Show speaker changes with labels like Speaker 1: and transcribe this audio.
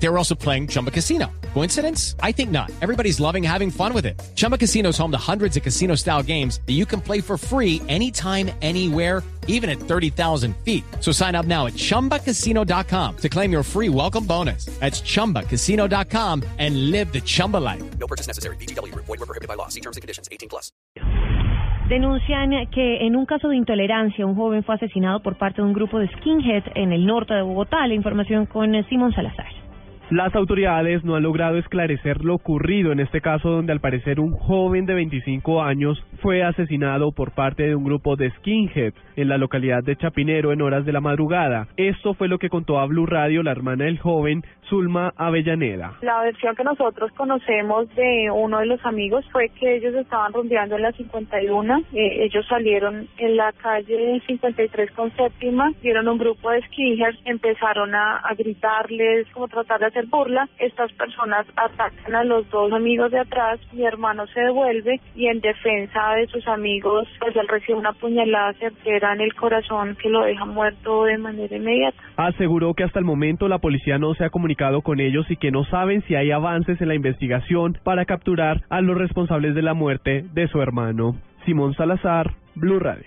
Speaker 1: They were also playing Chumba Casino. Coincidence? I think not. Everybody's loving having fun with it. Chumba Casino is home to hundreds of casino style games that you can play for free anytime, anywhere, even at 30,000 feet. So sign up now at chumbacasino.com to claim your free welcome bonus. That's chumbacasino.com and live the Chumba life.
Speaker 2: No purchase necessary. BGW. Void were prohibited by law. See terms and conditions. 18 plus.
Speaker 3: Denuncian que en un caso de intolerancia un joven fue asesinado por parte de un grupo de skinheads en el norte de Bogotá. La información con Simón Salazar.
Speaker 4: Las autoridades no han logrado esclarecer lo ocurrido en este caso donde al parecer un joven de 25 años fue asesinado por parte de un grupo de skinheads en la localidad de Chapinero en horas de la madrugada. Esto fue lo que contó a Blue Radio la hermana del joven, Zulma Avellaneda.
Speaker 5: La versión que nosotros conocemos de uno de los amigos fue que ellos estaban rondeando en la 51. Eh, ellos salieron en la calle 53 con séptima, vieron un grupo de skinheads, empezaron a, a gritarles, como tratar de hacer burla. Estas personas atacan a los dos amigos de atrás, mi hermano se devuelve y en defensa de sus amigos, pues él recibe una puñalada certera en el corazón que lo deja muerto de manera inmediata.
Speaker 4: Aseguró que hasta el momento la policía no se ha con ellos y que no saben si hay avances en la investigación para capturar a los responsables de la muerte de su hermano. Simón Salazar, Blue Radio.